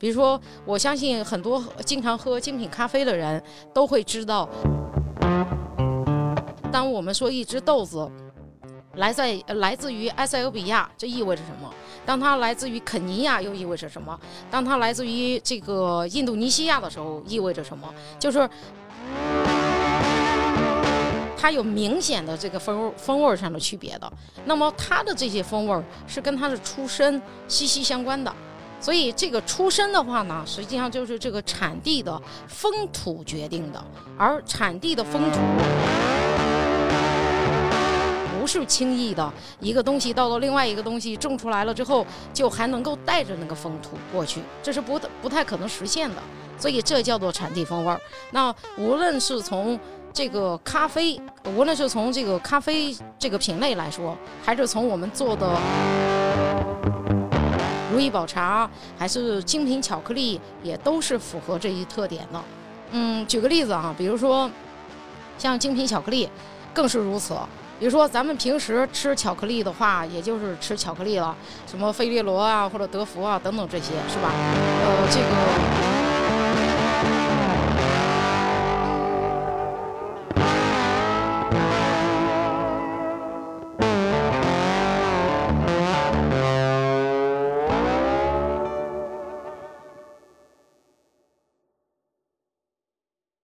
比如说，我相信很多经常喝精品咖啡的人都会知道，当我们说一只豆子来在来自于埃塞俄比亚，这意味着什么？当它来自于肯尼亚，又意味着什么？当它来自于这个印度尼西亚的时候，意味着什么？就是它有明显的这个风味风味上的区别的。那么它的这些风味是跟它的出身息息相关的。所以这个出身的话呢，实际上就是这个产地的风土决定的，而产地的风土不是轻易的一个东西到了另外一个东西种出来了之后，就还能够带着那个风土过去，这是不不太可能实现的。所以这叫做产地风味儿。那无论是从这个咖啡，无论是从这个咖啡这个品类来说，还是从我们做的。如意宝茶还是精品巧克力，也都是符合这一特点的。嗯，举个例子啊，比如说像精品巧克力，更是如此。比如说咱们平时吃巧克力的话，也就是吃巧克力了，什么费列罗啊或者德芙啊等等这些，是吧？呃，这个。